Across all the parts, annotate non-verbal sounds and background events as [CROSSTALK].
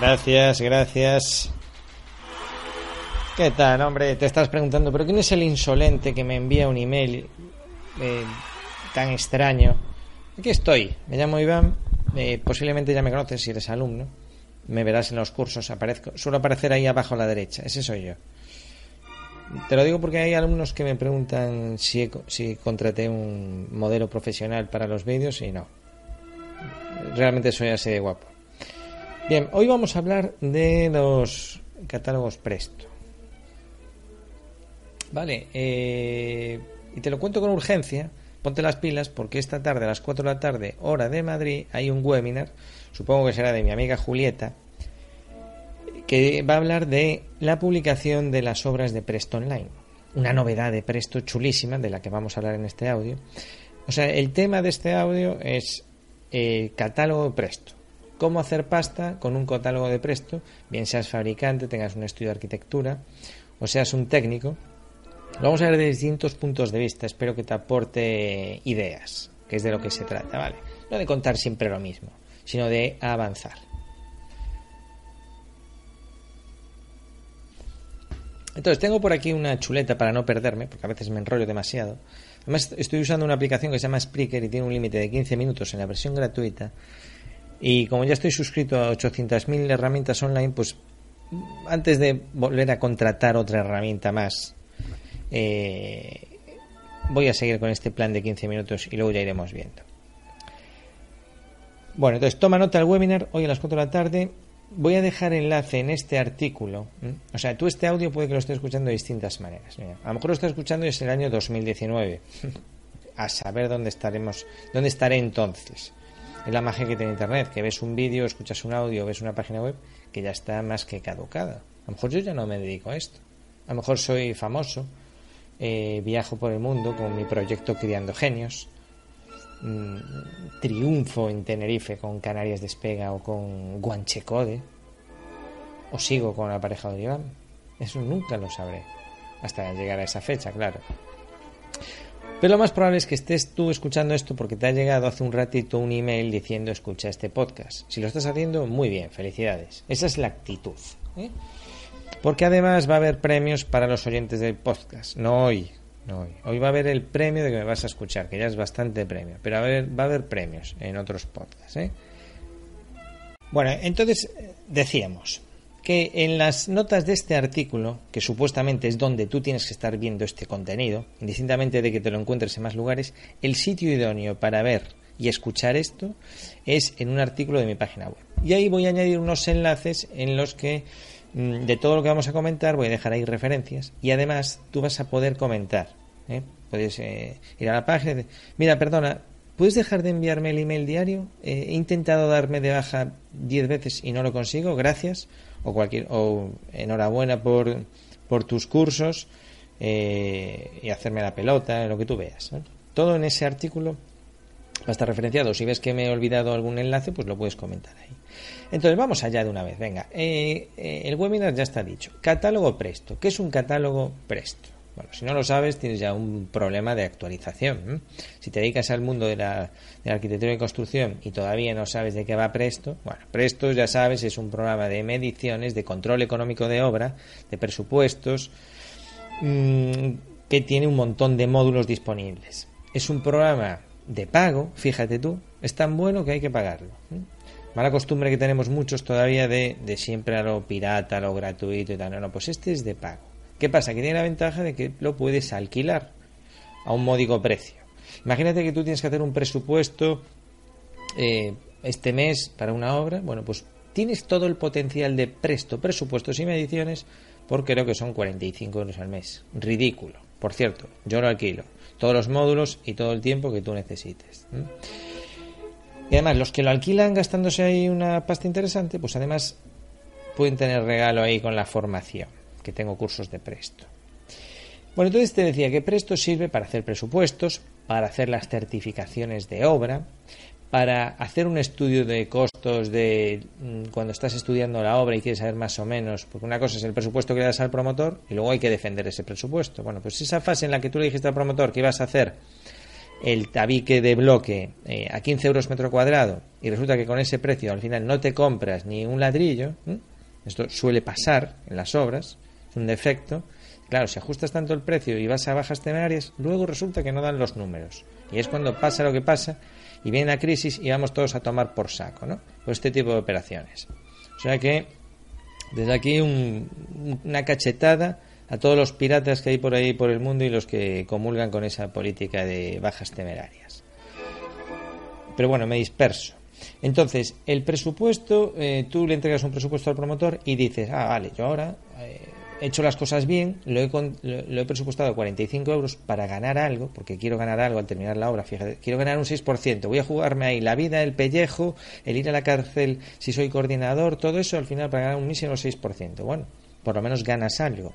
Gracias, gracias. ¿Qué tal, hombre? Te estás preguntando, ¿pero quién es el insolente que me envía un email eh, tan extraño? Aquí estoy, me llamo Iván, eh, posiblemente ya me conoces si eres alumno, me verás en los cursos, aparezco, suelo aparecer ahí abajo a la derecha, ese soy yo. Te lo digo porque hay alumnos que me preguntan si, si contraté un modelo profesional para los vídeos y no. Realmente soy así de guapo. Bien, hoy vamos a hablar de los catálogos Presto. Vale, eh, y te lo cuento con urgencia, ponte las pilas porque esta tarde a las 4 de la tarde, hora de Madrid, hay un webinar, supongo que será de mi amiga Julieta, que va a hablar de la publicación de las obras de Presto Online. Una novedad de Presto chulísima de la que vamos a hablar en este audio. O sea, el tema de este audio es el catálogo de Presto. Cómo hacer pasta con un catálogo de Presto, bien seas fabricante, tengas un estudio de arquitectura o seas un técnico. Lo vamos a ver de distintos puntos de vista. Espero que te aporte ideas, que es de lo que se trata, ¿vale? No de contar siempre lo mismo, sino de avanzar. Entonces, tengo por aquí una chuleta para no perderme, porque a veces me enrollo demasiado. Además, estoy usando una aplicación que se llama Spreaker y tiene un límite de 15 minutos en la versión gratuita. Y como ya estoy suscrito a 800.000 herramientas online, pues antes de volver a contratar otra herramienta más, eh, voy a seguir con este plan de 15 minutos y luego ya iremos viendo. Bueno, entonces toma nota del webinar hoy a las 4 de la tarde voy a dejar enlace en este artículo. O sea, tú este audio puede que lo estés escuchando de distintas maneras. a lo mejor lo estás escuchando desde el año 2019. [LAUGHS] a saber dónde estaremos, dónde estaré entonces. Es la magia que tiene Internet, que ves un vídeo, escuchas un audio, ves una página web que ya está más que caducada. A lo mejor yo ya no me dedico a esto. A lo mejor soy famoso, eh, viajo por el mundo con mi proyecto Criando Genios, Mm, triunfo en Tenerife con Canarias Despega o con Guanchecode, o sigo con la pareja de Iván. Eso nunca lo sabré. Hasta llegar a esa fecha, claro. Pero lo más probable es que estés tú escuchando esto porque te ha llegado hace un ratito un email diciendo escucha este podcast. Si lo estás haciendo, muy bien, felicidades. Esa es la actitud. ¿eh? Porque además va a haber premios para los oyentes del podcast. No hoy, hoy. va a haber el premio de que me vas a escuchar, que ya es bastante premio, pero va a haber, premios en otros podcasts. ¿eh? Bueno, entonces decíamos que en las notas de este artículo, que supuestamente es donde tú tienes que estar viendo este contenido, indistintamente de que te lo encuentres en más lugares, el sitio idóneo para ver y escuchar esto es en un artículo de mi página web. Y ahí voy a añadir unos enlaces en los que mm, de todo lo que vamos a comentar voy a dejar ahí referencias y además tú vas a poder comentar ¿eh? Puedes eh, ir a la página. Mira, perdona, ¿puedes dejar de enviarme el email diario? Eh, he intentado darme de baja 10 veces y no lo consigo, gracias. O, cualquier, o enhorabuena por, por tus cursos y hacerme la pelota, lo que tú veas. Todo en ese artículo va a estar referenciado. Si ves que me he olvidado algún enlace, pues lo puedes comentar ahí. Entonces, vamos allá de una vez. Venga, el webinar ya está dicho. Catálogo Presto. ¿Qué es un catálogo Presto? Bueno, si no lo sabes, tienes ya un problema de actualización. Si te dedicas al mundo de la, arquitectura y construcción y todavía no sabes de qué va Presto, bueno, Presto ya sabes, es un programa de mediciones, de control económico de obra, de presupuestos, mm, que tiene un montón de módulos disponibles. Es un programa de pago, fíjate tú, es tan bueno que hay que pagarlo. Mala costumbre que tenemos muchos todavía de, de siempre a lo pirata, a lo gratuito y tal. No, no, pues este es de pago. ¿Qué pasa? Que tiene la ventaja de que lo puedes alquilar a un módico precio. Imagínate que tú tienes que hacer un presupuesto eh, este mes para una obra. Bueno, pues tienes todo el potencial de presto, presupuestos y mediciones por creo que son 45 euros al mes. Ridículo. Por cierto, yo lo alquilo. Todos los módulos y todo el tiempo que tú necesites. Y además, los que lo alquilan gastándose ahí una pasta interesante, pues además pueden tener regalo ahí con la formación que tengo cursos de Presto. Bueno, entonces te decía que Presto sirve para hacer presupuestos, para hacer las certificaciones de obra, para hacer un estudio de costos de mm, cuando estás estudiando la obra y quieres saber más o menos, porque una cosa es el presupuesto que le das al promotor y luego hay que defender ese presupuesto. Bueno, pues esa fase en la que tú le dijiste al promotor que ibas a hacer el tabique de bloque eh, a 15 euros metro cuadrado y resulta que con ese precio al final no te compras ni un ladrillo, esto suele pasar en las obras, un defecto, claro, si ajustas tanto el precio y vas a bajas temerarias, luego resulta que no dan los números. Y es cuando pasa lo que pasa y viene la crisis y vamos todos a tomar por saco, ¿no? Por este tipo de operaciones. O sea que desde aquí una cachetada a todos los piratas que hay por ahí por el mundo y los que comulgan con esa política de bajas temerarias. Pero bueno, me disperso. Entonces, el presupuesto, eh, tú le entregas un presupuesto al promotor y dices, ah, vale, yo ahora he hecho las cosas bien, lo he, lo, he presupuestado 45 euros para ganar algo, porque quiero ganar algo al terminar la obra, fíjate, quiero ganar un 6%, voy a jugarme ahí la vida, el pellejo, el ir a la cárcel si soy coordinador, todo eso al final para ganar un mísero 6%. Bueno, por lo menos ganas algo.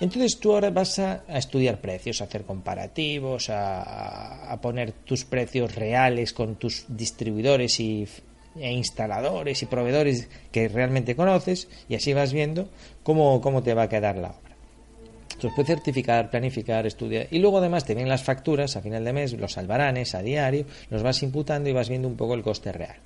Entonces tú ahora vas a, estudiar precios, a hacer comparativos, a, poner tus precios reales con tus distribuidores y, e instaladores y proveedores que realmente conoces y así vas viendo cómo, cómo te va a quedar la obra. Entonces puedes certificar, planificar, estudiar y luego además te vienen las facturas a final de mes, los albaranes a diario, los vas imputando y vas viendo un poco el coste real.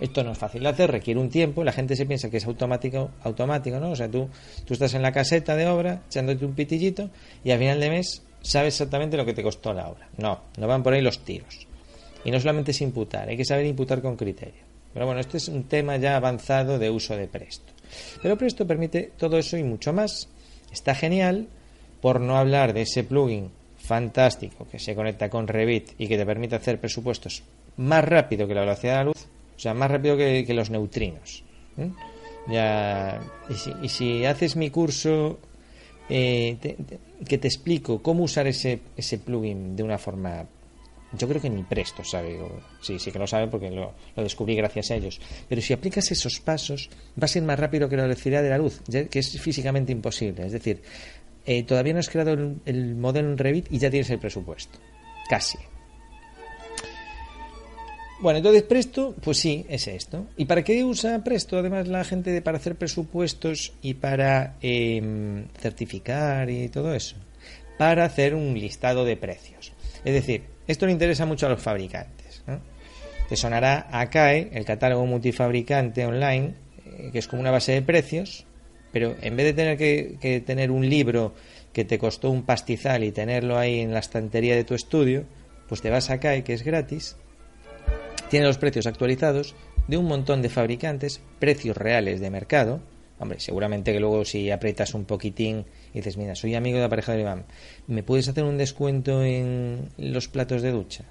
Esto no es fácil de hacer, requiere un tiempo, la gente se piensa que es automático, automático, ¿no? O sea, tú, tú estás en la caseta de obra, echándote un pitillito, y al final de mes sabes exactamente lo que te costó la obra. No, no van por ahí los tiros. Y no solamente es imputar, hay que saber imputar con criterio. Pero bueno, este es un tema ya avanzado de uso de Presto. Pero Presto permite todo eso y mucho más. Está genial, por no hablar de ese plugin fantástico que se conecta con Revit y que te permite hacer presupuestos más rápido que la velocidad de la luz o sea, más rápido que, los neutrinos. ¿eh? Ya, y, si, haces mi curso eh, que te explico cómo usar ese, ese plugin de una forma yo creo que ni Presto sabe, sí, sí que lo sabe porque lo, descubrí gracias a ellos. Pero si aplicas esos pasos, va a ser más rápido que la velocidad de la luz, que es físicamente imposible. Es decir, eh, todavía no has creado el, el, modelo en Revit y ya tienes el presupuesto. Casi. Bueno, entonces Presto, pues sí, es esto. ¿Y para qué usa Presto además la gente para hacer presupuestos y para em, certificar y todo eso? Para hacer un listado de precios. Es decir, esto le interesa mucho a los fabricantes. Te sonará ACAE, el catálogo multifabricante online, eh, que es como una base de precios, pero en vez de tener que, que tener un libro que te costó un pastizal y tenerlo ahí en la estantería de tu estudio, pues te vas a ACAE, que es gratis, tiene los precios actualizados de un montón de fabricantes, precios reales de mercado. Hombre, seguramente que luego si aprietas un poquitín y dices, mira, soy amigo de la pareja de Iván, ¿me puedes hacer un descuento en los platos de ducha?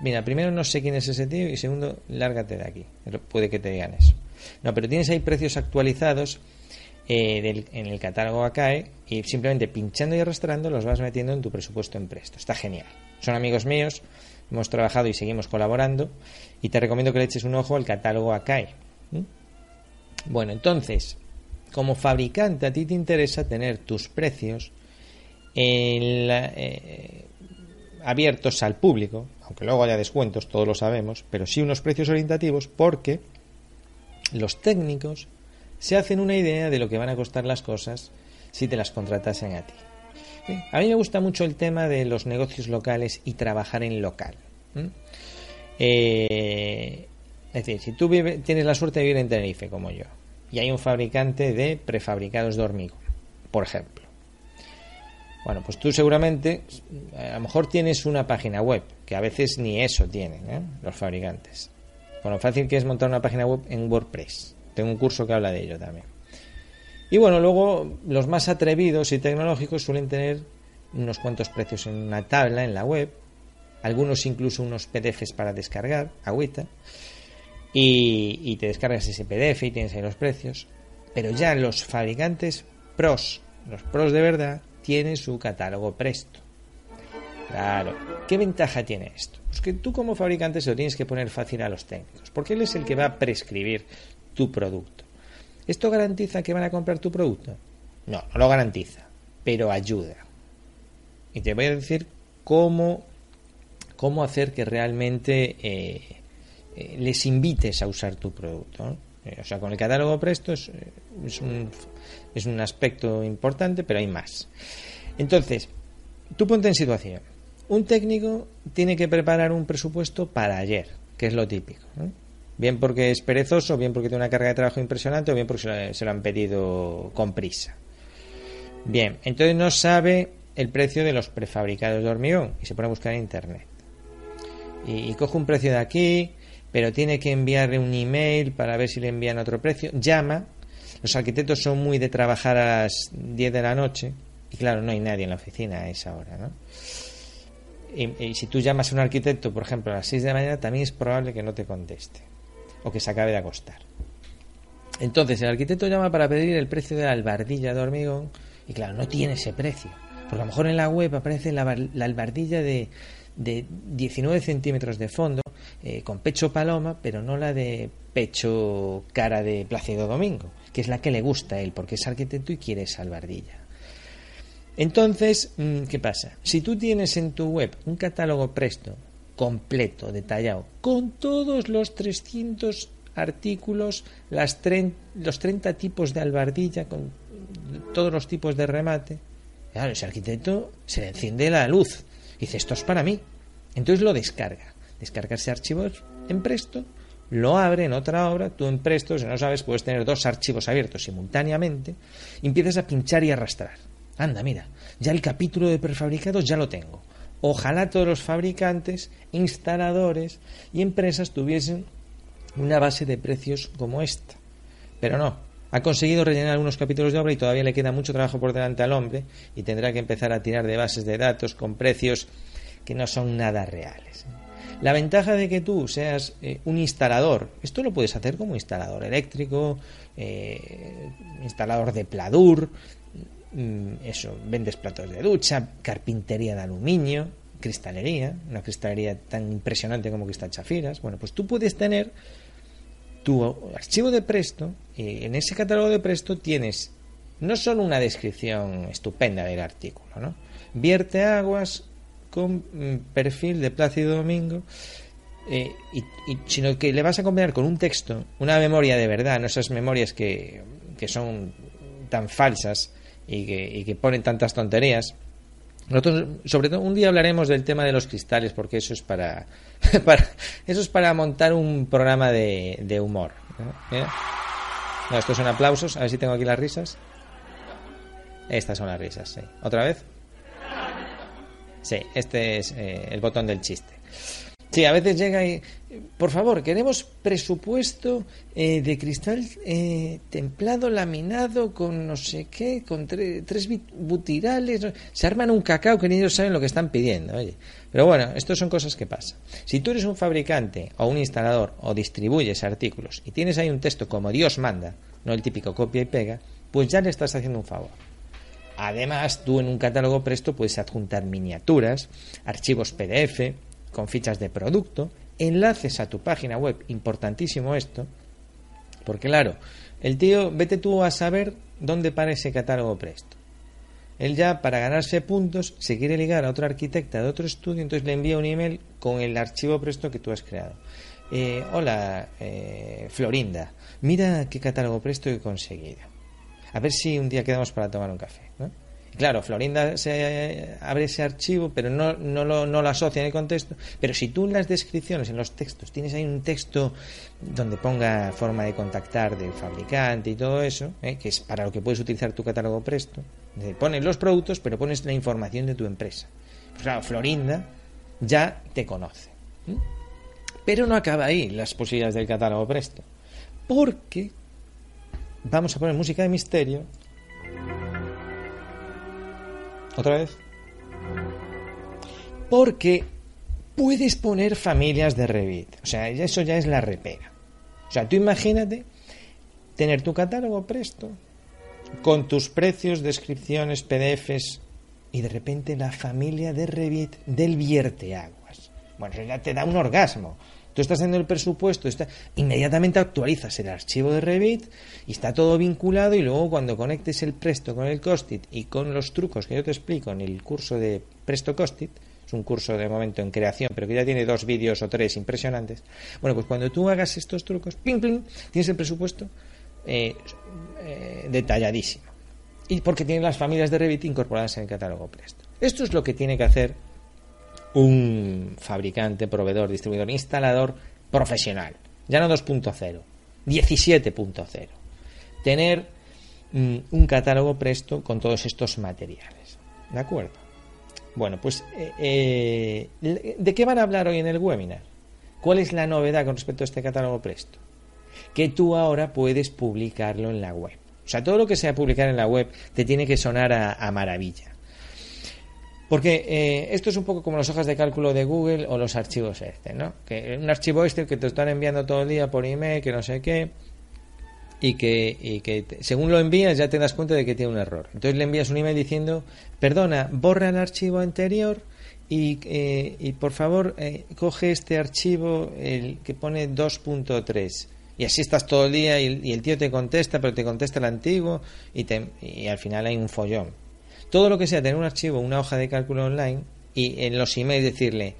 mira, primero no sé quién es ese tío y segundo, lárgate de aquí. Puede que te digan eso. No, pero tienes ahí precios actualizados eh, en el catálogo ACAE y simplemente pinchando y arrastrando los vas metiendo en tu presupuesto en Presto. Está genial. Son amigos míos, hemos trabajado y seguimos colaborando y te recomiendo que le eches un ojo al catálogo ACAE. Bueno, entonces, como fabricante a ti te interesa tener tus precios eh, abiertos al público, aunque luego haya descuentos, todos lo sabemos, pero sí unos precios orientativos porque los técnicos se hacen una idea de lo que van a costar las cosas si te las contratasen a ti. A mí me gusta mucho el tema de los negocios locales y trabajar en local. Eh, es decir, si tú tienes la suerte de vivir en Tenerife, como yo, y hay un fabricante de prefabricados de hormigón, por ejemplo. Bueno, pues tú seguramente, a lo mejor tienes una página web, que a veces ni eso tienen ¿eh? los fabricantes. Con lo fácil que es montar una página web en WordPress. Tengo un curso que habla de ello también. Y bueno, luego los más atrevidos y tecnológicos suelen tener unos cuantos precios en una tabla en la web, algunos incluso unos PDFs para descargar, agüita, y, te descargas ese PDF y tienes ahí los precios. Pero ya los fabricantes pros, los pros de verdad, tienen su catálogo presto. Claro, ¿qué ventaja tiene esto? Pues que tú como fabricante se lo tienes que poner fácil a los técnicos, porque él es el que va a prescribir tu producto. ¿Esto garantiza que van a comprar tu producto? No, no lo garantiza, pero ayuda. Y te voy a decir cómo, cómo hacer que realmente eh, eh, les invites a usar tu producto. Eh, o sea, con el catálogo Presto es, es, un, es un aspecto importante, pero hay más. Entonces, tú ponte en situación. Un técnico tiene que preparar un presupuesto para ayer, que es lo típico. Bien porque es perezoso, bien porque tiene una carga de trabajo impresionante, o bien porque se lo han pedido con prisa. Bien, entonces no sabe el precio de los prefabricados de hormigón y se pone a buscar en internet. Y, coge un precio de aquí, pero tiene que enviarle un email para ver si le envían otro precio. Llama. Los arquitectos son muy de trabajar a las 10 de la noche. Y claro, no hay nadie en la oficina a esa hora, ¿no? Y, si tú llamas a un arquitecto, por ejemplo, a las 6 de la mañana, también es probable que no te conteste. O que se acabe de acostar. Entonces, el arquitecto llama para pedir el precio de la albardilla de hormigón. Y claro, no tiene ese precio. Porque a lo mejor en la web aparece la, albardilla de, de 19 centímetros de fondo, eh, con pecho paloma, pero no la de pecho cara de Plácido Domingo, que es la que le gusta a él, porque es arquitecto y quiere albardilla. Entonces, mm, ¿qué pasa? Si tú tienes en tu web un catálogo presto, completo, detallado, con todos los 300 artículos, las los 30 tipos de albardilla, con todos los tipos de remate, Claro, ese arquitecto se le enciende la luz. Dice, esto es para mí. Entonces lo descarga. Descarga ese archivo en Presto, lo abre en otra obra, tú en Presto, si no sabes, puedes tener dos archivos abiertos simultáneamente, y empiezas a pinchar y arrastrar. Anda, mira, ya el capítulo de prefabricados ya lo tengo. Ojalá todos los fabricantes, instaladores y empresas tuviesen una base de precios como esta. Pero no, ha conseguido rellenar algunos capítulos de obra y todavía le queda mucho trabajo por delante al hombre y tendrá que empezar a tirar de bases de datos con precios que no son nada reales. La ventaja de que tú seas eh, un instalador, esto lo puedes hacer como instalador eléctrico, eh, instalador de pladur, mm, eso, vendes platos de ducha, carpintería de aluminio, cristalería, una cristalería tan impresionante como Cristal Chafiras. Bueno, pues tú puedes tener tu archivo de Presto, y en ese catálogo de Presto tienes no solo una descripción estupenda del artículo, ¿no? Vierte aguas con mm, perfil de Plácido Domingo, eh, y, sino que le vas a combinar con un texto, una memoria de verdad, no esas memorias que, que son tan falsas y que, y que ponen tantas tonterías, nosotros, sobre todo, un día hablaremos del tema de los cristales, porque eso es para, [LAUGHS] eso es para montar un programa de, de humor. ¿no? estos son aplausos. A ver si tengo aquí las risas. Estas son las risas, sí. ¿Otra vez? Sí, este es eh, el botón del chiste. Sí, a veces llega y, por favor, queremos presupuesto eh, de cristal eh, templado, laminado, con no sé qué, con tres butirales. Se arman un cacao que ni ellos saben lo que están pidiendo. Oye. Pero bueno, esto son cosas que pasan. Si tú eres un fabricante o un instalador o distribuyes artículos y tienes ahí un texto como Dios manda, no el típico copia y pega, pues ya le estás haciendo un favor. Además, tú en un catálogo presto puedes adjuntar miniaturas, archivos PDF, con fichas de producto, enlaces a tu página web, importantísimo esto, porque claro, el tío, vete tú a saber dónde para ese catálogo presto. Él ya, para ganarse puntos, se quiere ligar a otro arquitecta de otro estudio, entonces le envía un email con el archivo presto que tú has creado. Eh, hola, eh, Florinda, mira qué catálogo presto he conseguido. A ver si un día quedamos para tomar un café. ¿no? Claro, Florinda se abre ese archivo, pero no, no, lo, no lo asocia en el contexto. Pero si tú en las descripciones, en los textos, tienes ahí un texto donde ponga forma de contactar del fabricante y todo eso, ¿eh? que es para lo que puedes utilizar tu catálogo presto, pones los productos, pero pones la información de tu empresa. Pues claro, Florinda ya te conoce. Pero no acaba ahí las posibilidades del catálogo presto. Porque vamos a poner música de misterio ¿Otra vez? Porque puedes poner familias de Revit. O sea, eso ya es la repera. O sea, tú imagínate tener tu catálogo presto con tus precios, descripciones, PDFs y de repente la familia de Revit del vierteaguas. Bueno, eso ya te da un orgasmo. Tú estás haciendo el presupuesto, está... inmediatamente actualizas el archivo de Revit y está todo vinculado y luego cuando conectes el Presto con el Costit y con los trucos que yo te explico en el curso de Presto Costit, es un curso de momento en creación, pero que ya tiene dos vídeos o tres impresionantes. Bueno, pues cuando tú hagas estos trucos, ping, ping, tienes el presupuesto eh, eh, detalladísimo. Y porque tiene las familias de Revit incorporadas en el catálogo Presto. Esto es lo que tiene que hacer un fabricante, proveedor, distribuidor, instalador profesional, ya no 2.0, 17.0. Tener mm, un catálogo presto con todos estos materiales. ¿De acuerdo? Bueno, pues eh, eh, ¿de qué van a hablar hoy en el webinar? ¿Cuál es la novedad con respecto a este catálogo presto? Que tú ahora puedes publicarlo en la web. O sea, todo lo que sea publicar en la web te tiene que sonar a maravilla. Porque eh, esto es un poco como las hojas de cálculo de Google o los archivos este, ¿no? Que un archivo este que te están enviando todo el día por email, que no sé qué, y que, y que según lo envías ya te das cuenta de que tiene un error. Entonces le envías un email diciendo, perdona, borra el archivo anterior y, eh, y por favor eh, coge este archivo el que pone 2.3 y así estás todo el día y, y, el tío te contesta, pero te contesta el antiguo y, te, y al final hay un follón. Todo lo que sea tener un archivo, una hoja de cálculo online y en los emails decirle,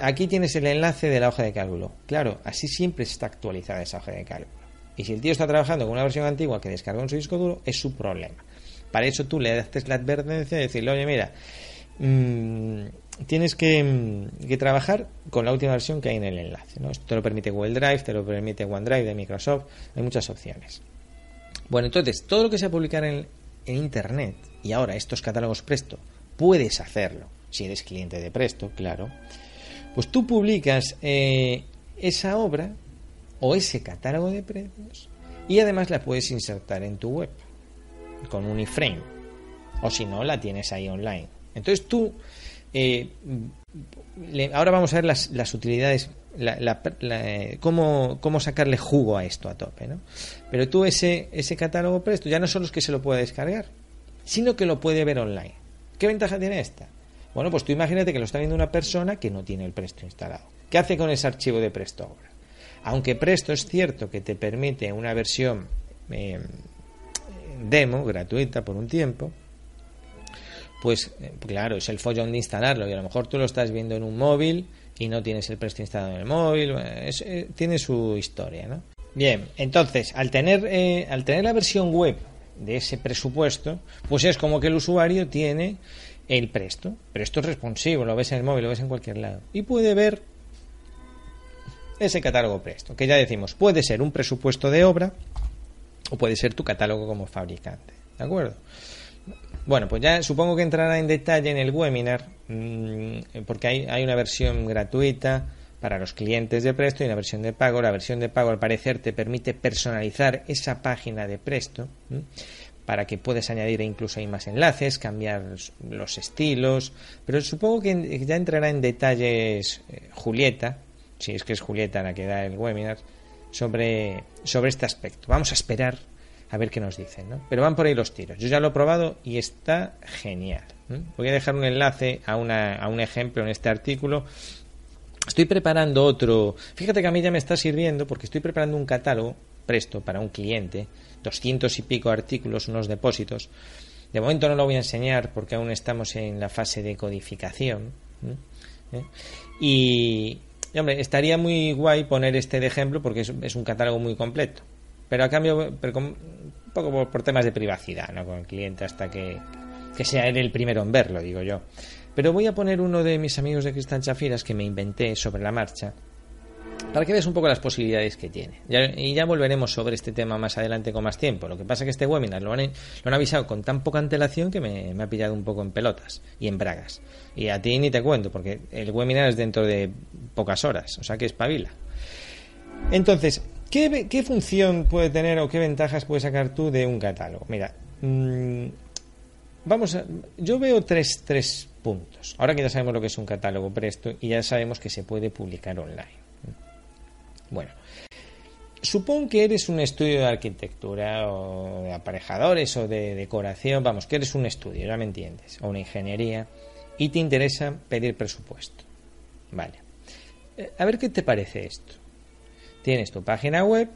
aquí tienes el enlace de la hoja de cálculo. Claro, así siempre está actualizada esa hoja de cálculo. Y si el tío está trabajando con una versión antigua que descargó en su disco duro, es su problema. Para eso tú le haces la advertencia de decirle, oye, mira, mmm, tienes que, mm, que, trabajar con la última versión que hay en el enlace. Esto te lo permite Google Drive, te lo permite OneDrive de Microsoft, hay muchas opciones. Bueno, entonces, todo lo que se publicar en Internet y ahora estos catálogos Presto puedes hacerlo, si eres cliente de Presto, claro, pues tú publicas eh, esa obra o ese catálogo de precios y además la puedes insertar en tu web con un iframe o si no la tienes ahí online. Entonces tú, eh, le, ahora vamos a ver las, las utilidades, la, la, cómo, cómo sacarle jugo a esto a tope, ¿no? Pero tú ese, ese catálogo presto ya no solo es que se lo puede descargar, sino que lo puede ver online. ¿Qué ventaja tiene esta? Bueno, pues tú imagínate que lo está viendo una persona que no tiene el Presto instalado. ¿Qué hace con ese archivo de Presto ahora? Aunque Presto es cierto que te permite una versión eh, demo, gratuita por un tiempo, pues eh, claro, es el follón de instalarlo y a lo mejor tú lo estás viendo en un móvil y no tienes el Presto instalado en el móvil, es, eh, tiene su historia, ¿no? Bien, entonces, al tener, al tener la versión web de ese presupuesto, pues es como que el usuario tiene el presto. Pero esto es responsivo, lo ves en el móvil, lo ves en cualquier lado. Y puede ver ese catálogo presto, que ya decimos, puede ser un presupuesto de obra o puede ser tu catálogo como fabricante. ¿De acuerdo? Bueno, pues ya supongo que entrará en detalle en el webinar, mmm, porque hay, hay una versión gratuita para los clientes de Presto y una versión de pago. La versión de pago, al parecer, te permite personalizar esa página de Presto para que puedas añadir incluso ahí más enlaces, cambiar los estilos. Pero supongo que ya entrará en detalles eh, Julieta, si es que es Julieta la que da el webinar, sobre, sobre este aspecto. Vamos a esperar a ver qué nos dicen, ¿no? Pero van por ahí los tiros. Yo ya lo he probado y está genial. Voy a dejar un enlace a, una, a un ejemplo en este artículo Estoy preparando otro. Fíjate que a mí ya me está sirviendo porque estoy preparando un catálogo presto para un cliente, doscientos y pico artículos, unos depósitos. De momento no lo voy a enseñar porque aún estamos en la fase de codificación. ¿Eh? Y, y, hombre, estaría muy guay poner este de ejemplo porque es, un catálogo muy completo. Pero a cambio, pero un poco por, por, temas de privacidad, ¿no? Con el cliente hasta que, que sea él el primero en verlo, digo yo. Pero voy a poner uno de mis amigos de Cristian Chafiras que me inventé sobre la marcha para que veas un poco las posibilidades que tiene. Y ya volveremos sobre este tema más adelante con más tiempo. Lo que pasa es que este webinar lo han, lo han avisado con tan poca antelación que me, me, ha pillado un poco en pelotas y en bragas. Y a ti ni te cuento, porque el webinar es dentro de pocas horas, o sea que espabila. Entonces, ¿qué, función puede tener o qué ventajas puedes sacar tú de un catálogo? Mira, mmm, vamos a, yo veo tres, tres puntos. Ahora que ya sabemos lo que es un catálogo presto y ya sabemos que se puede publicar online. Bueno, supón que eres un estudio de arquitectura o de aparejadores o de decoración, vamos, que eres un estudio, ya me entiendes, o una ingeniería y te interesa pedir presupuesto. Vale. A ver qué te parece esto. Tienes tu página web,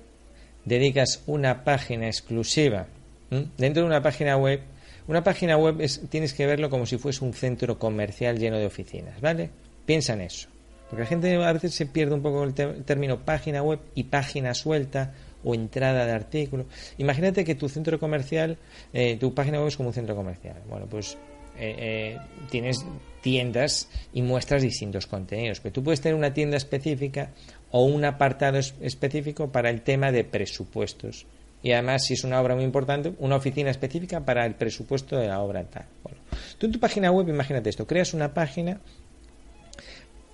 dedicas una página exclusiva. Dentro de una página web una página web es, tienes que verlo como si fuese un centro comercial lleno de oficinas, ¿vale? Piensa en eso. Porque la gente a veces se pierde un poco el, el término página web y página suelta o entrada de artículo. Imagínate que tu centro comercial, eh, tu página web es como un centro comercial. Bueno, pues eh, eh, tienes tiendas y muestras distintos contenidos. Pero tú puedes tener una tienda específica o un apartado específico para el tema de presupuestos. Y además, si es una obra muy importante, una oficina específica para el presupuesto de la obra tal. Bueno, tú en tu página web, imagínate esto, creas una página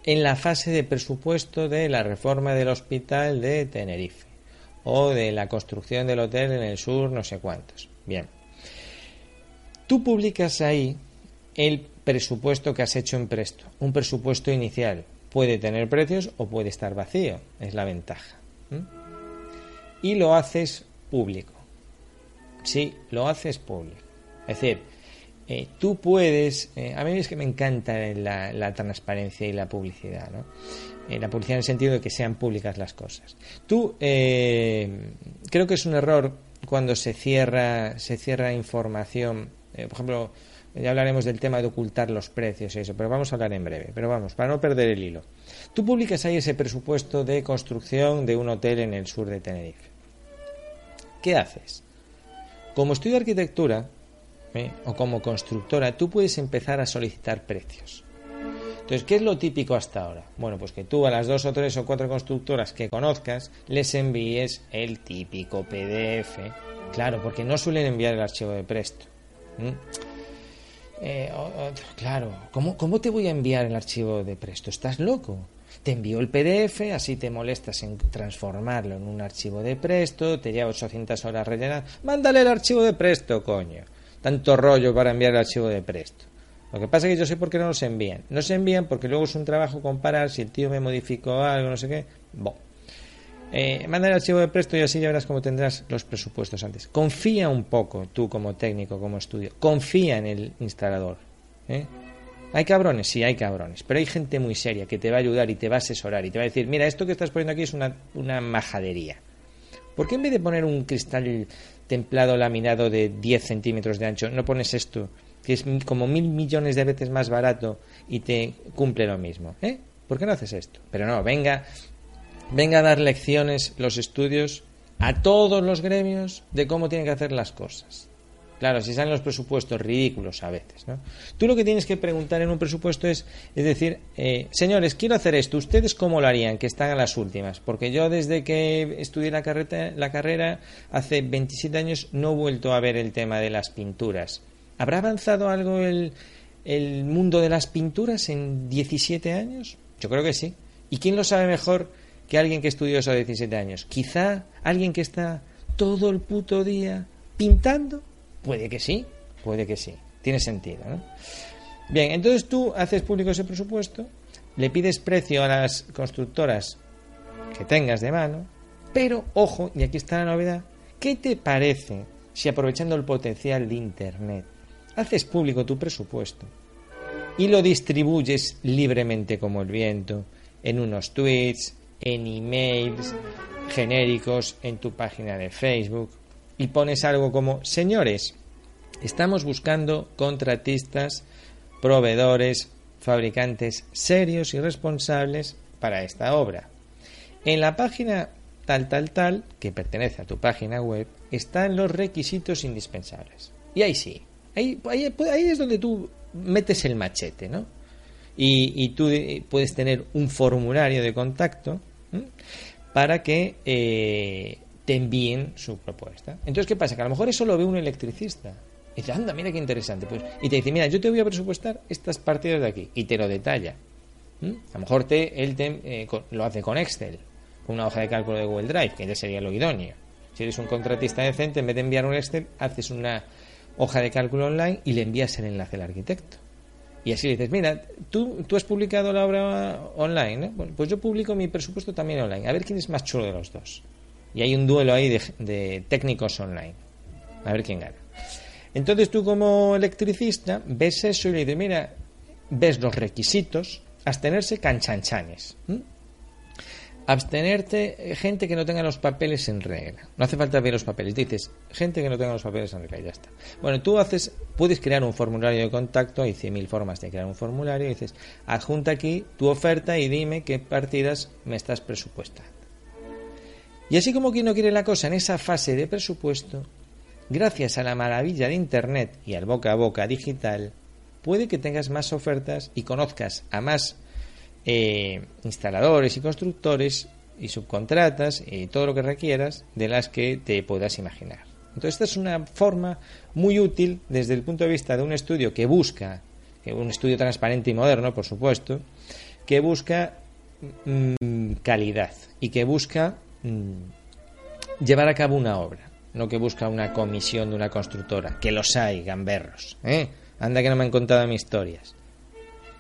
en la fase de presupuesto de la reforma del hospital de Tenerife o de la construcción del hotel en el sur, no sé cuántos. Bien. Tú publicas ahí el presupuesto que has hecho en Presto, un presupuesto inicial. Puede tener precios o puede estar vacío, es la ventaja. Y lo haces público. Sí, lo haces público. Es decir, eh, tú puedes, eh, a mí es que me encanta la, transparencia y la publicidad, ¿no? Eh, la publicidad en el sentido de que sean públicas las cosas. Tú, creo que es un error cuando se cierra, se cierra información, por ejemplo, ya hablaremos del tema de ocultar los precios y eso, pero vamos a hablar en breve. Pero vamos, para no perder el hilo. Tú publicas ahí ese presupuesto de construcción de un hotel en el sur de Tenerife. ¿Qué haces? Como estudio de arquitectura, ¿eh? o como constructora, tú puedes empezar a solicitar precios. Entonces, ¿qué es lo típico hasta ahora? Bueno, pues que tú a las dos o tres o cuatro constructoras que conozcas les envíes el típico PDF. Claro, porque no suelen enviar el archivo de Presto. Eh, claro, ¿cómo, ¿cómo te voy a enviar el archivo de Presto? ¿Estás loco? Te envío el PDF, así te molestas en transformarlo en un archivo de Presto, te lleva 800 horas rellenar. Mándale el archivo de Presto, coño tanto rollo para enviar el archivo de Presto. Lo que pasa es que yo sé por qué no los envían. No se envían porque luego es un trabajo comparar si el tío me modificó algo, no sé qué. Bo. Eh, manda el archivo de Presto y así ya verás cómo tendrás los presupuestos antes. Confía un poco tú como técnico, como estudio. Confía en el instalador. ¿eh? ¿Hay cabrones? Sí, hay cabrones. Pero hay gente muy seria que te va a ayudar y te va a asesorar y te va a decir, mira, esto que estás poniendo aquí es una, una majadería. ¿Por qué en vez de poner un cristal templado laminado de 10 centímetros de ancho, no pones esto, que es como mil millones de veces más barato y te cumple lo mismo? ¿Eh? ¿Por qué no haces esto? Pero no, venga, venga a dar lecciones los estudios a todos los gremios de cómo tienen que hacer las cosas. Claro, si salen los presupuestos ridículos a veces, ¿no? Tú lo que tienes que preguntar en un presupuesto es, es decir, eh, señores, quiero hacer esto, ¿ustedes cómo lo harían? Que están a las últimas. Porque yo desde que estudié la, carrera, la carrera hace 27 años no he vuelto a ver el tema de las pinturas. ¿Habrá avanzado algo el, el mundo de las pinturas en 17 años? Yo creo que sí. ¿Y quién lo sabe mejor que alguien que estudió esos 17 años? Quizá alguien que está todo el puto día pintando Puede que sí, puede que sí. Tiene sentido, ¿no? Bien, entonces tú haces público ese presupuesto, le pides precio a las constructoras que tengas de mano, pero ojo, y aquí está la novedad, ¿qué te parece si aprovechando el potencial de Internet haces público tu presupuesto y lo distribuyes libremente como el viento en unos tweets, en emails genéricos, en tu página de Facebook, y pones algo como, señores, estamos buscando contratistas, proveedores, fabricantes serios y responsables para esta obra. En la página tal, tal, tal, que pertenece a tu página web, están los requisitos indispensables. Y ahí sí, ahí, ahí, es donde tú metes el machete, ¿no? Y, tú eh, puedes tener un formulario de contacto para que eh, te envíen su propuesta. Entonces, ¿qué pasa? Que a lo mejor eso lo ve un electricista. Y dice, anda, mira qué interesante. Pues, y te dice, mira, yo te voy a presupuestar estas partidas de aquí. Y te lo detalla. ¿Mm? A lo mejor te, él te, eh, lo hace con Excel, con una hoja de cálculo de Google Drive, que ya sería lo idóneo. Si eres un contratista decente, en vez de enviar un Excel, haces una hoja de cálculo online y le envías el enlace al arquitecto. Y así le dices, mira, tú, tú has publicado la obra online, pues yo publico mi presupuesto también online. A ver quién es más chulo de los dos. Y hay un duelo ahí de, técnicos online. A ver quién gana. Entonces tú como electricista ves eso y le dices, mira, ves los requisitos, abstenerse canchanchanes. Abstenerte eh, gente que no tenga los papeles en regla. No hace falta ver los papeles. Dices, gente que no tenga los papeles en regla y ya está. Bueno, tú haces, puedes crear un formulario de contacto, hay 100.000 formas de crear un formulario, y dices, adjunta aquí tu oferta y dime qué partidas me estás presupuestando. Y así como quien no quiere la cosa en esa fase de presupuesto, gracias a la maravilla de Internet y al boca a boca digital, puede que tengas más ofertas y conozcas a más eh, instaladores y constructores y subcontratas y todo lo que requieras de las que te puedas imaginar. Entonces, esta es una forma muy útil desde el punto de vista de un estudio que busca, un estudio transparente y moderno, por supuesto, que busca mm, calidad y que busca mm, llevar a cabo una obra, no que busca una comisión de una constructora, que los hay, gamberros. ¿eh? Anda que no me han contado mis historias.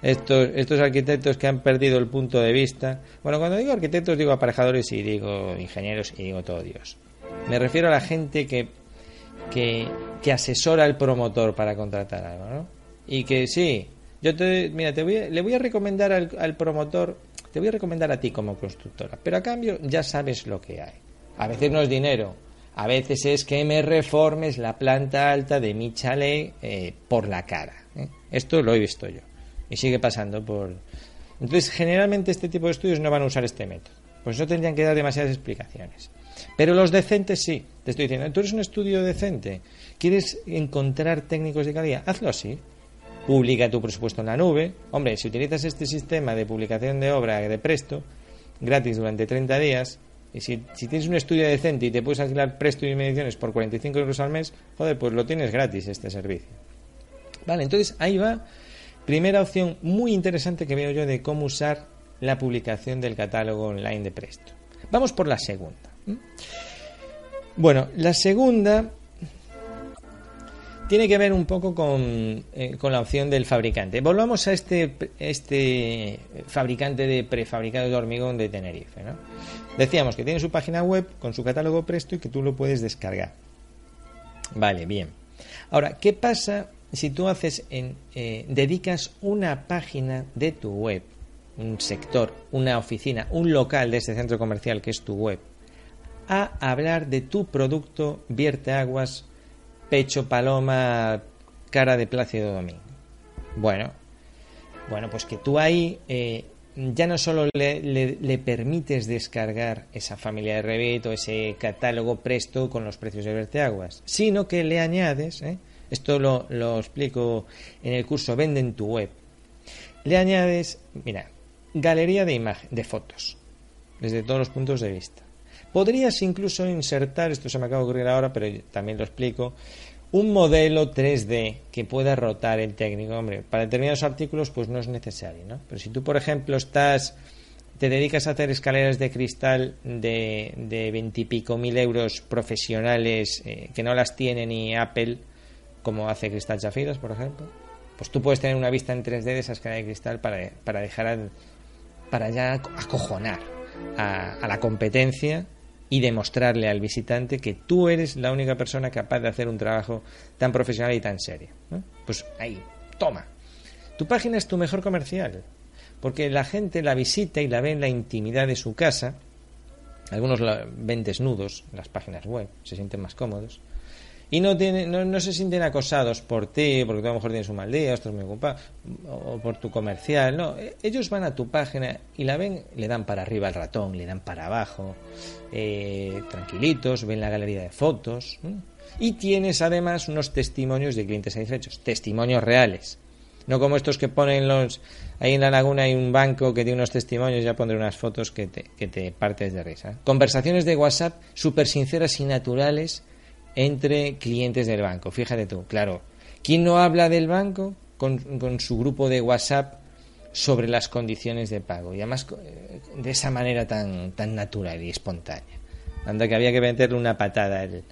Estos, estos arquitectos que han perdido el punto de vista. Bueno, cuando digo arquitectos digo aparejadores y digo ingenieros y digo todo Dios. Me refiero a la gente que, que, que asesora al promotor para contratar algo, ¿no? Y que sí, yo te, mira, te voy le voy a recomendar al, al promotor, te voy a recomendar a ti como constructora, pero a cambio ya sabes lo que hay. A veces no es dinero, a veces es que me reformes la planta alta de mi chalet eh, por la cara. ¿eh? Esto lo he visto yo. Y sigue pasando por... Entonces, generalmente este tipo de estudios no van a usar este método. Pues no tendrían que dar demasiadas explicaciones. Pero los decentes sí. Te estoy diciendo, tú eres un estudio decente. ¿Quieres encontrar técnicos de calidad? Hazlo así. Publica tu presupuesto en la nube. Hombre, si utilizas este sistema de publicación de obra de presto, gratis durante 30 días, y si, tienes un estudio decente y te puedes alquilar presto y mediciones por 45 euros al mes, joder, pues lo tienes gratis este servicio. Vale, entonces ahí va. Primera opción muy interesante que veo yo de cómo usar la publicación del catálogo online de Presto. Vamos por la segunda. Bueno, la segunda tiene que ver un poco con, eh, con, la opción del fabricante. Volvamos a este, este fabricante de prefabricado de hormigón de Tenerife. ¿no? Decíamos que tiene su página web con su catálogo Presto y que tú lo puedes descargar. Vale, bien. Ahora, ¿qué pasa si tú haces en, eh, dedicas una página de tu web, un sector, una oficina, un local de ese centro comercial que es tu web, a hablar de tu producto vierte aguas, pecho paloma, cara de Plácido Domingo? Bueno, bueno, pues que tú ahí eh, ya no solo le, permites descargar esa familia de Revit o ese catálogo presto con los precios de Verteaguas, sino que le añades, ¿eh? esto lo, lo, explico en el curso Vende en tu web, le añades, mira, galería de imagen, de fotos, desde todos los puntos de vista. Podrías incluso insertar, esto se me acaba de ocurrir ahora, pero también lo explico, un modelo 3D que pueda rotar el técnico, hombre, para determinados artículos pues no es necesario, ¿no? Pero si tú, por ejemplo, estás te dedicas a hacer escaleras de cristal de, de veintipico mil euros profesionales eh, que no las tiene ni Apple, como hace Cristal Chafiras, por ejemplo, pues tú puedes tener una vista en 3D de esa escalera de cristal para, para dejar para ya acojonar a, a la competencia y demostrarle al visitante que tú eres la única persona capaz de hacer un trabajo tan profesional y tan serio. Pues ahí, toma. Tu página es tu mejor comercial, porque la gente la visita y la ve en la intimidad de su casa. Algunos la ven desnudos en las páginas web, se sienten más cómodos y no, tiene, no, se sienten acosados por ti, porque tú a lo mejor tienes un mal día, estás muy ocupado, o por tu comercial, no, e, ellos van a tu página y la ven, le dan para arriba el ratón, le dan para abajo, eh, tranquilitos, ven la galería de fotos, y tienes además unos testimonios de clientes satisfechos, testimonios reales, no como estos que ponen los ahí en la laguna hay un banco que tiene unos testimonios, ya pondré unas fotos que te, que te partes de risa. Conversaciones de WhatsApp súper sinceras y naturales entre clientes del banco. Fíjate tú, claro, ¿quién no habla del banco con, su grupo de WhatsApp sobre las condiciones de pago? Y además eh, de esa manera tan, tan natural y espontánea. Anda que había que meterle una patada al,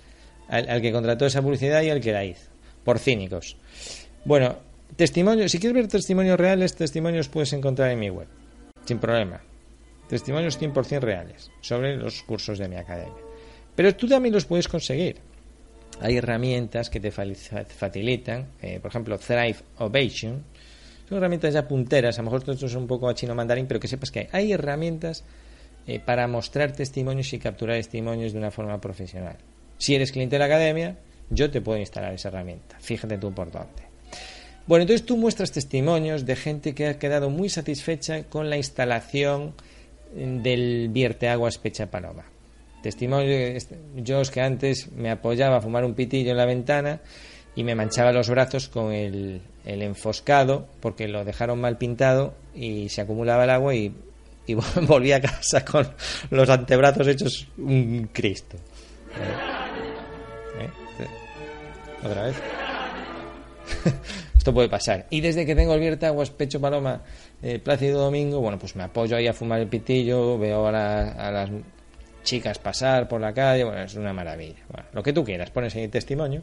al, que contrató esa publicidad y al que la hizo, por cínicos. Bueno, testimonios, si quieres ver testimonios reales, testimonios puedes encontrar en mi web, sin problema. Testimonios 100% reales sobre los cursos de mi academia. Pero tú también los puedes conseguir hay herramientas que te facilitan, eh, por ejemplo, Thrive Ovation, son herramientas ya punteras, a lo mejor esto es un poco a chino mandarín, pero que sepas que hay, herramientas eh, para mostrar testimonios y capturar testimonios de una forma profesional. Si eres cliente de la academia, yo te puedo instalar esa herramienta, fíjate tú por dónde. Bueno, entonces tú muestras testimonios de gente que ha quedado muy satisfecha con la instalación del vierteaguas Pecha Paloma. Testimonio, yo es que antes me apoyaba a fumar un pitillo en la ventana y me manchaba los brazos con el, enfoscado porque lo dejaron mal pintado y se acumulaba el agua y y [LAUGHS] volví a casa con los antebrazos hechos un Cristo. ¿Eh? ¿Eh? ¿Otra vez? [LAUGHS] Esto puede pasar. Y desde que tengo el aguas pecho paloma, eh, Plácido Domingo, bueno, pues me apoyo ahí a fumar el pitillo, veo a, las chicas pasar por la calle, bueno, es una maravilla. lo que tú quieras, pones ahí el testimonio.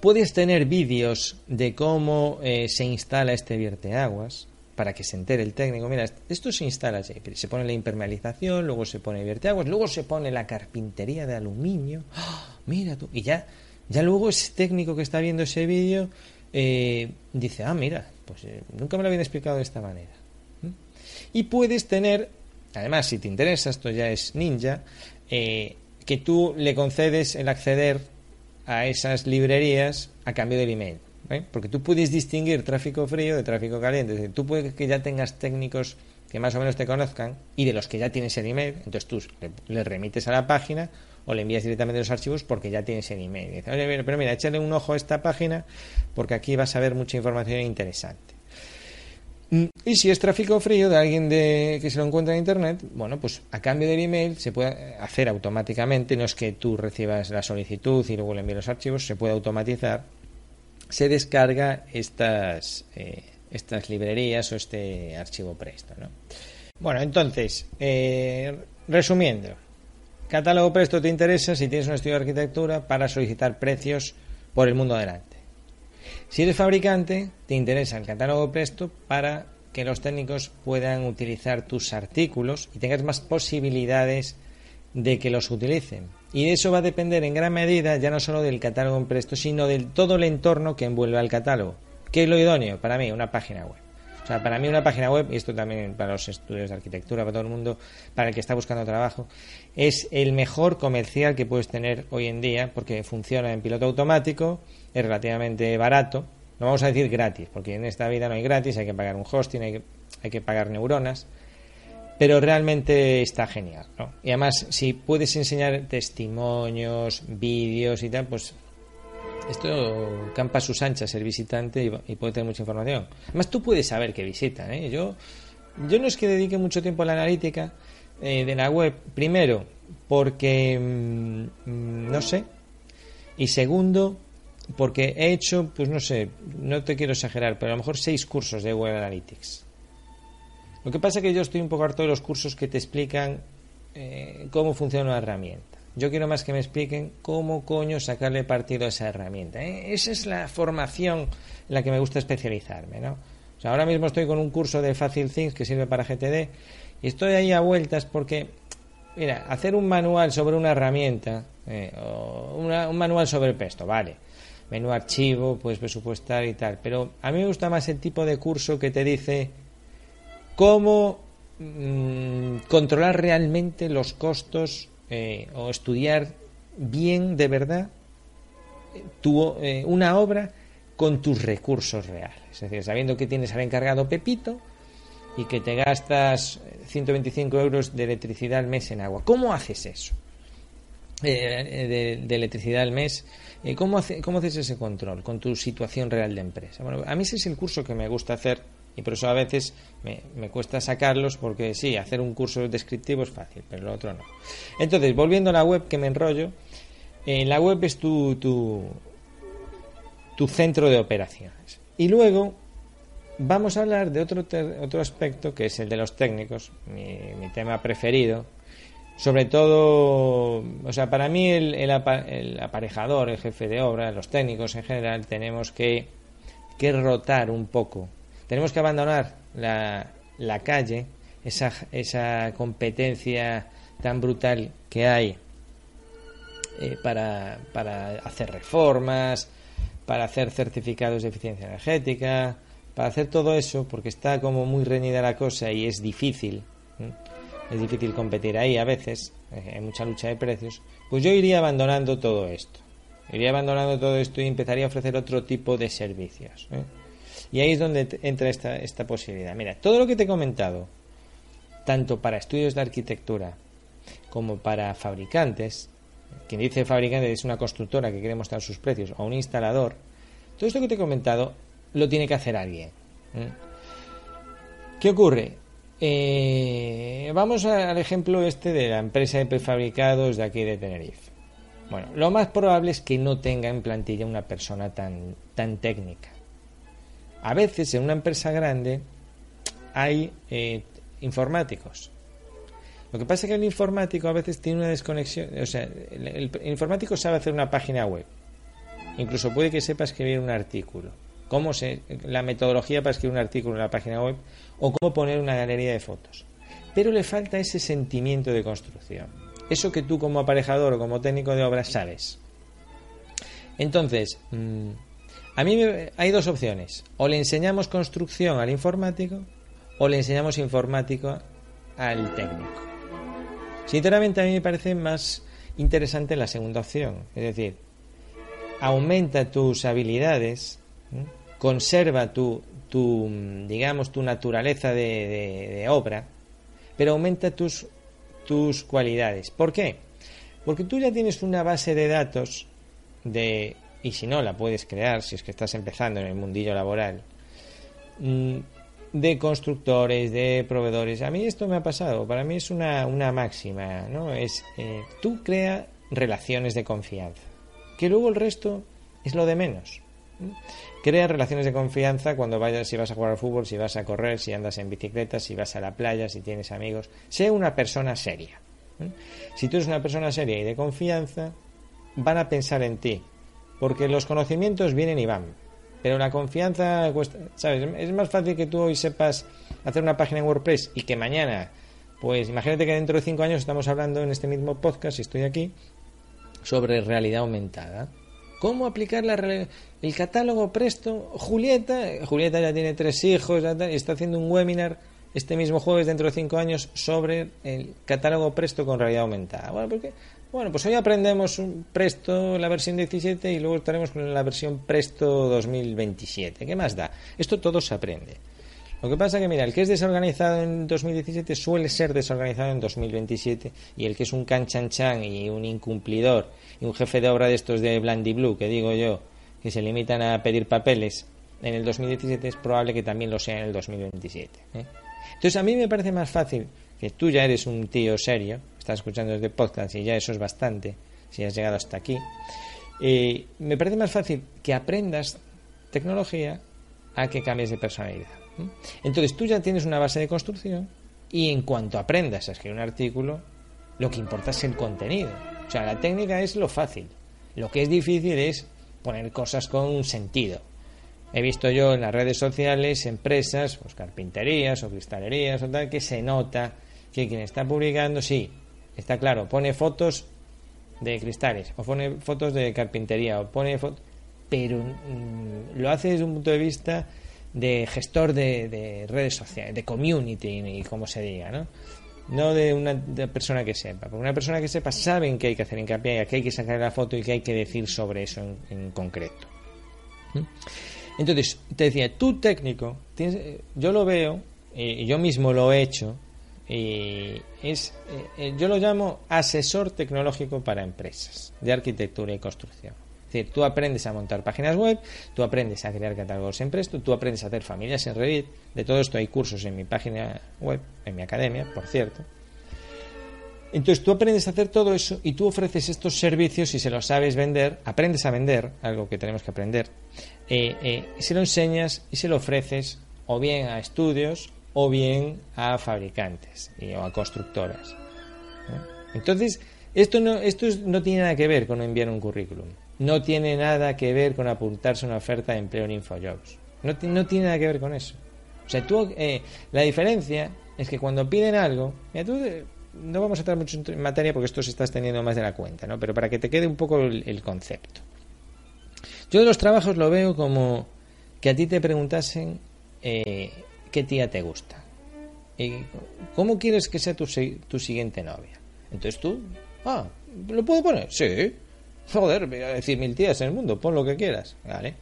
Puedes tener vídeos de cómo eh, se instala este vierteaguas para que se entere el técnico. Mira, esto se instala así. Se pone la impermeabilización, luego se pone vierteaguas, luego se pone la carpintería de aluminio. [GASPS] Mira tú. Y ya, ya luego ese técnico que está viendo ese vídeo eh, dice, ah, mira, pues eh, nunca me lo habían explicado de esta manera. Y puedes tener, además, si te interesa, esto ya es ninja, que tú le concedes el acceder a esas librerías a cambio del email. ¿eh? Porque tú puedes distinguir tráfico frío de tráfico caliente. Es tú puedes que ya tengas técnicos que más o menos te conozcan y de los que ya tienes el email, entonces tú le, remites a la página o le envías directamente los archivos porque ya tienes el email. Oye, pero mira, échale un ojo a esta página porque aquí vas a ver mucha información interesante. Mm, y si es tráfico frío de alguien de, que se lo encuentra en Internet, bueno, pues a cambio del email se puede hacer automáticamente, no es que tú recibas la solicitud y luego le envíes los archivos, se puede automatizar, se descarga estas, eh, estas librerías o este archivo presto. ¿no? Bueno, entonces, eh, resumiendo, catálogo presto te interesa si tienes un estudio de arquitectura para solicitar precios por el mundo adelante. Si eres fabricante, te interesa el catálogo Presto para que los técnicos puedan utilizar tus artículos y tengas más posibilidades de que los utilicen. Y eso va a depender en gran medida ya no solo del catálogo en Presto, sino de todo el entorno que envuelve al catálogo. ¿Qué es lo idóneo? Para mí, una página web. O sea, para mí una página web, y esto también para los estudios de arquitectura, para todo el mundo, para el que está buscando trabajo, es el mejor comercial que puedes tener hoy en día porque funciona en piloto automático, es relativamente barato, no vamos a decir gratis, porque en esta vida no hay gratis, hay que pagar un hosting, hay que, hay que pagar neuronas, pero realmente está genial, ¿no? Y además, si puedes enseñar testimonios, vídeos y tal, pues esto campa sus anchas el visitante y, puede tener mucha información. Además, tú puedes saber que visitan, ¿eh? Yo, yo no es que dedique mucho tiempo a la analítica eh, de la web, primero, porque, mm, mm, no sé, y segundo, porque he hecho, pues no sé, no te quiero exagerar, pero a lo mejor seis cursos de Web Analytics. Lo que pasa es que yo estoy un poco harto de los cursos que te explican eh, cómo funciona una herramienta. Yo quiero más que me expliquen cómo coño sacarle partido a esa herramienta. ¿eh? Esa es la formación en la que me gusta especializarme, ¿no? Ahora mismo estoy con un curso de Facil Things que sirve para GTD estoy ahí a vueltas porque, mira, hacer un manual sobre una herramienta eh, o un manual sobre el pesto, vale menú archivo, puedes presupuestar y tal. Pero a mí me gusta más el tipo de curso que te dice cómo mm, controlar realmente los costos eh, o estudiar bien de verdad tu, eh, una obra con tus recursos reales. Es decir, sabiendo que tienes al encargado Pepito y que te gastas 125 euros de electricidad al mes en agua. ¿Cómo haces eso? Eh, de, electricidad al mes eh, ¿cómo, ¿Cómo haces ese control con tu situación real de empresa? Bueno, a mí ese es el curso que me gusta hacer y por eso a veces me, cuesta sacarlos porque sí, hacer un curso descriptivo es fácil, pero lo otro no. Entonces, volviendo a la web que me enrollo, en eh, la web es tu, tu centro de operaciones. Y luego vamos a hablar de otro, otro aspecto que es el de los técnicos, mi, tema preferido, sobre todo, o sea, para mí el, aparejador, el jefe de obra, los técnicos en general, tenemos que, que rotar un poco. Tenemos que abandonar la, la calle, esa, esa competencia tan brutal que hay eh, para, para hacer reformas, para hacer certificados de eficiencia energética, para hacer todo eso, porque está como muy reñida la cosa y es difícil es difícil competir ahí a veces, eh, hay mucha lucha de precios, pues yo iría abandonando todo esto. Iría abandonando todo esto y empezaría a ofrecer otro tipo de servicios. ¿eh? Y ahí es donde entra esta, esta posibilidad. Mira, todo lo que te he comentado, tanto para estudios de arquitectura como para fabricantes, quien dice fabricante es una constructora que quiere mostrar sus precios, o un instalador, todo esto que te he comentado lo tiene que hacer alguien. ¿eh? ¿Qué ocurre? Eh, vamos al ejemplo este de la empresa de prefabricados de aquí de Tenerife. Bueno, lo más probable es que no tenga en plantilla una persona tan, tan técnica. A veces en una empresa grande hay eh, informáticos. Lo que pasa es que el informático a veces tiene una desconexión. O sea, el, informático sabe hacer una página web. Incluso puede que sepa escribir un artículo. Cómo se, la metodología para escribir un artículo en la página web o cómo poner una galería de fotos. Pero le falta ese sentimiento de construcción. Eso que tú como aparejador o como técnico de obra sabes. Entonces, mm, a mí hay dos opciones. O le enseñamos construcción al informático o le enseñamos informático al técnico. Sinceramente a mí me parece más interesante la segunda opción. Es decir, aumenta tus habilidades, conserva tu, tu, digamos, tu naturaleza de, obra, pero aumenta tus, tus cualidades. ¿Por qué? Porque tú ya tienes una base de datos de, y si no la puedes crear, si es que estás empezando en el mundillo laboral, mm, de constructores, de proveedores. A mí esto me ha pasado, para mí es una, una máxima, ¿no? Es, eh, tú crea relaciones de confianza, que luego el resto es lo de menos. Crea relaciones de confianza cuando vayas, si vas a jugar al fútbol, si vas a correr, si andas en bicicleta, si vas a la playa, si tienes amigos. Sé una persona seria. Si tú eres una persona seria y de confianza, van a pensar en ti, porque los conocimientos vienen y van. Pero la confianza ¿sabes? Es más fácil que tú hoy sepas hacer una página en WordPress y que mañana, pues imagínate que dentro de cinco años estamos hablando en este mismo podcast, y estoy aquí, sobre realidad aumentada. ¿Cómo aplicar la el catálogo Presto? Julieta, Julieta ya tiene tres hijos y está haciendo un webinar este mismo jueves dentro de cinco años sobre el catálogo Presto con realidad aumentada. Bueno, bueno, pues hoy aprendemos Presto, la versión 17, y luego estaremos con la versión Presto 2027. ¿Qué más da? Esto todo se aprende. Lo que pasa que, mira, el que es desorganizado en 2017 suele ser desorganizado en 2027 y el que es un canchanchan y un incumplidor y un jefe de obra de estos de Blandy Blue, que digo yo, que se limitan a pedir papeles en el 2017 es probable que también lo sea en el 2027. ¿eh? Entonces a mí me parece más fácil que tú ya eres un tío serio, estás escuchando este podcast y ya eso es bastante, si has llegado hasta aquí, eh, me parece más fácil que aprendas tecnología a que cambies de personalidad. Entonces tú ya tienes una base de construcción y en cuanto aprendas a escribir un artículo, lo que importa es el contenido. O sea, la técnica es lo fácil. Lo que es difícil es poner cosas con sentido. He visto yo en las redes sociales empresas, pues carpinterías o cristalerías o tal, que se nota que quien está publicando, sí, está claro, pone fotos de cristales, o pone fotos de carpintería, o pone fotos, pero mm, lo hace desde un punto de vista de gestor de, redes sociales, de community y como se diga, ¿no? No de una persona que sepa. Porque una persona que sepa saben que hay que hacer hincapié, que hay que sacar la foto y que hay que decir sobre eso en, concreto. ¿Mm? Entonces, te decía, tú técnico, yo lo veo, y yo mismo lo he hecho, y es, eh, eh, yo lo llamo asesor tecnológico para empresas de arquitectura y construcción. Es decir, tú aprendes a montar páginas web, tú aprendes a crear catálogos en Presto, tú aprendes a hacer familias en Revit. De todo esto hay cursos en mi página web, en mi academia, por cierto. Entonces tú aprendes a hacer todo eso y tú ofreces estos servicios y se los sabes vender, aprendes a vender, algo que tenemos que aprender, eh, eh, y se lo enseñas y se lo ofreces o bien a estudios o bien a fabricantes o a constructoras. Entonces, esto no, esto no tiene nada que ver con enviar un currículum no tiene nada que ver con apuntarse a una oferta de empleo en InfoJobs. No, no tiene nada que ver con eso. O sea, eh, la diferencia es que cuando piden algo, eh, no vamos a entrar mucho en materia porque esto se está extendiendo más de la cuenta, ¿no? Pero para que te quede un poco el, concepto. Yo los trabajos lo veo como que a ti te preguntasen eh, qué tía te gusta. Y ¿Cómo quieres que sea tu, tu siguiente novia? Entonces tú, ah, ¿lo puedo poner? Sí. Joder, voy a decir mil tías en el mundo, pon lo que quieras. Vale.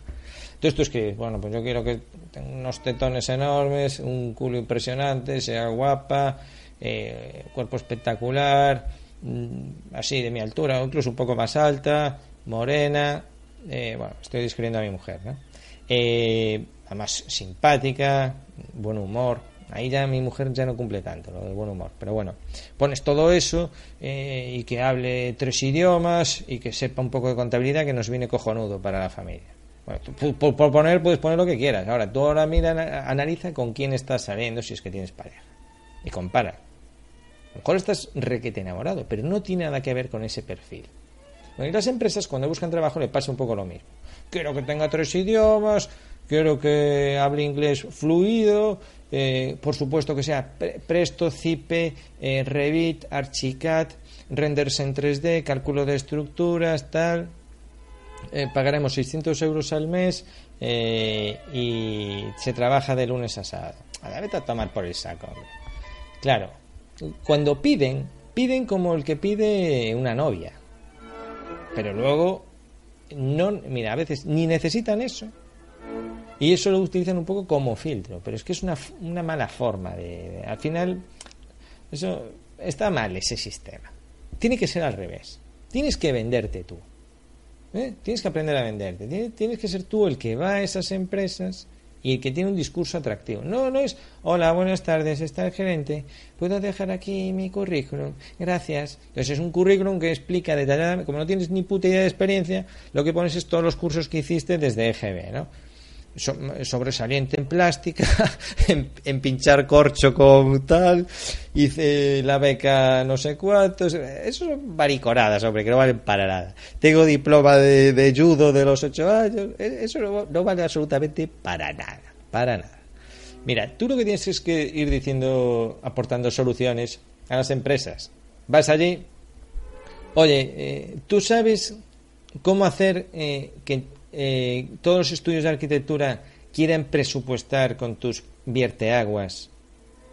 Entonces tú escribes, bueno, pues yo quiero que tenga unos tetones enormes, un culo impresionante, sea guapa, eh, cuerpo espectacular, mm, así de mi altura, incluso un poco más alta, morena. Eh, bueno, estoy describiendo a mi mujer, ¿no? Eh, además simpática, buen humor, Ahí ya mi mujer ya no cumple tanto lo del buen humor. Pero bueno, pones todo eso eh, y que hable tres idiomas y que sepa un poco de contabilidad que nos viene cojonudo para la familia. Bueno, por, poner, puedes poner lo que quieras. Ahora, tú ahora mira, analiza con quién estás saliendo si es que tienes pareja. Y compara. A lo mejor estás requete enamorado, pero no tiene nada que ver con ese perfil. Bueno, y las empresas cuando buscan trabajo le pasa un poco lo mismo. Quiero que tenga tres idiomas, quiero que hable inglés fluido, eh, por supuesto que sea Presto, Zipe, eh, Revit, Archicad, renders en 3D, cálculo de estructuras, tal. Eh, pagaremos 600 euros al mes y se trabaja de lunes a sábado. A la vete a tomar por el saco, Claro, cuando piden, piden como el que pide una novia. Pero luego, no, mira, a veces ni necesitan eso, y eso lo utilizan un poco como filtro, pero es que es una, una mala forma de, Al final, eso está mal ese sistema. Tiene que ser al revés. Tienes que venderte tú. ¿eh? Tienes que aprender a venderte. Tienes, que ser tú el que va a esas empresas y el que tiene un discurso atractivo. No, no es, hola, buenas tardes, está el gerente, puedo dejar aquí mi currículum, gracias. Entonces es un currículum que explica detalladamente, como no tienes ni puta idea de experiencia, lo que pones es todos los cursos que hiciste desde EGB, ¿no? Sobresaliente en plástica, [LAUGHS] en, pinchar corcho con tal, hice la beca no sé cuántos, eso son baricoradas, hombre, que no valen para nada. Tengo diploma de, judo de los ocho años, e, eso no, vale absolutamente para nada, para nada. Mira, tú lo que tienes es que ir diciendo, aportando soluciones a las empresas. Vas allí, oye, eh, tú sabes cómo hacer eh, que eh, todos los estudios de arquitectura quieren presupuestar con tus vierteaguas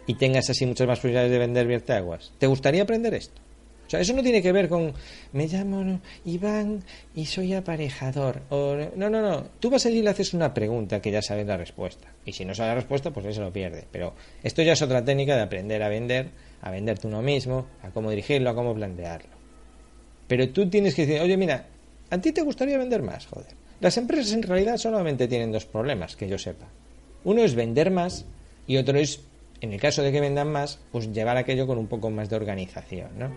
y tengas así muchas más posibilidades de vender vierteaguas. ¿Te gustaría aprender esto? O sea, eso no tiene que ver con me llamo Iván y soy aparejador. O, no, no, no. Tú vas allí y le haces una pregunta que ya sabes la respuesta. Y si no sabes la respuesta, pues él se lo pierde. Pero esto ya es otra técnica de aprender a vender, a venderte uno mismo, a cómo dirigirlo, a cómo plantearlo. Pero tú tienes que decir, oye, mira, ¿a ti te gustaría vender más? Joder. Las empresas en realidad solamente tienen dos problemas, que yo sepa. Uno es vender más y otro es, en el caso de que vendan más, pues llevar aquello con un poco más de organización, ¿no?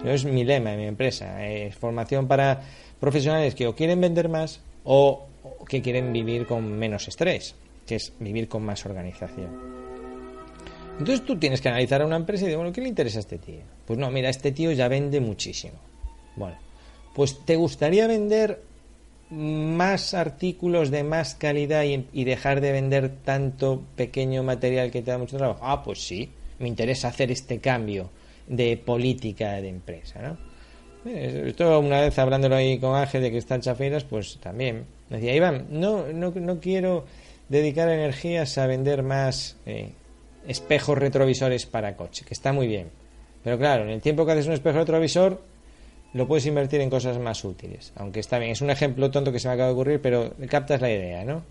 Eso es mi lema en mi empresa, es formación para profesionales que o quieren vender más o que quieren vivir con menos estrés, que es vivir con más organización. Entonces tú tienes que analizar a una empresa y decir, bueno, ¿qué le interesa a este tío? Pues no, mira, este tío ya vende muchísimo. Bueno, pues te gustaría vender más artículos de más calidad y, dejar de vender tanto pequeño material que te da mucho trabajo? Ah, pues sí, me interesa hacer este cambio de política de empresa, ¿no? Eh, esto una vez hablándolo ahí con Ángel de están chafeiras, pues también decía, Iván, no, no, no quiero dedicar energías a vender más eh, espejos retrovisores para coche, que está muy bien. Pero claro, en el tiempo que haces un espejo retrovisor, lo puedes invertir en cosas más útiles. Aunque está bien, es un ejemplo tonto que se me acaba de ocurrir, pero captas la idea, ¿no?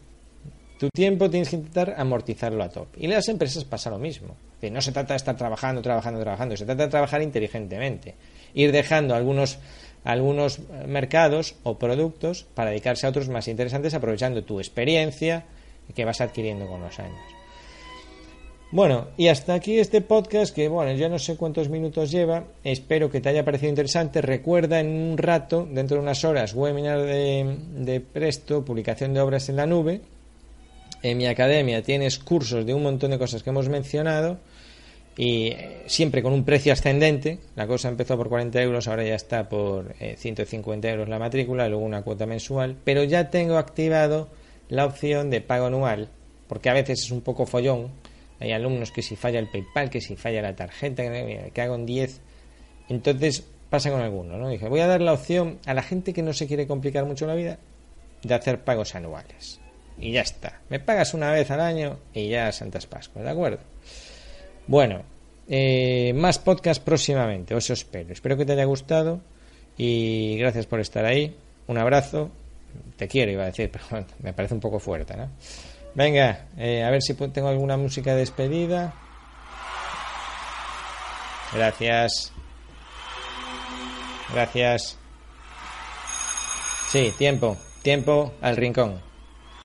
Tu tiempo tienes que intentar amortizarlo a top. Y en las empresas pasa lo mismo. No se trata de estar trabajando, trabajando, trabajando. Se trata de trabajar inteligentemente. Ir dejando algunos, algunos mercados o productos para dedicarse a otros más interesantes, aprovechando tu experiencia que vas adquiriendo con los años. Bueno, y hasta aquí este podcast que, bueno, ya no sé cuántos minutos lleva. Espero que te haya parecido interesante. Recuerda en un rato, dentro de unas horas, webinar de, Presto, publicación de obras en la nube. En mi academia tienes cursos de un montón de cosas que hemos mencionado y eh, siempre con un precio ascendente. La cosa empezó por 40 euros, ahora ya está por 150 eh, euros la matrícula, luego una cuota mensual. Pero ya tengo activado la opción de pago anual, porque a veces es un poco follón hay alumnos que si falla el PayPal, que si falla la tarjeta, que hago en 10. Entonces pasa con algunos, ¿no? Dije, voy a dar la opción a la gente que no se quiere complicar mucho la vida de hacer pagos anuales. Y ya está. Me pagas una vez al año y ya Santas Pascuas, ¿de acuerdo? Bueno, eh, más podcast próximamente, os espero. Espero que te haya gustado y gracias por estar ahí. Un abrazo. Te quiero, iba a decir, [LAUGHS] pero me parece un poco fuerte, ¿no? Venga, eh, a ver si tengo alguna música de despedida. Gracias. Gracias. Sí, tiempo, tiempo al rincón.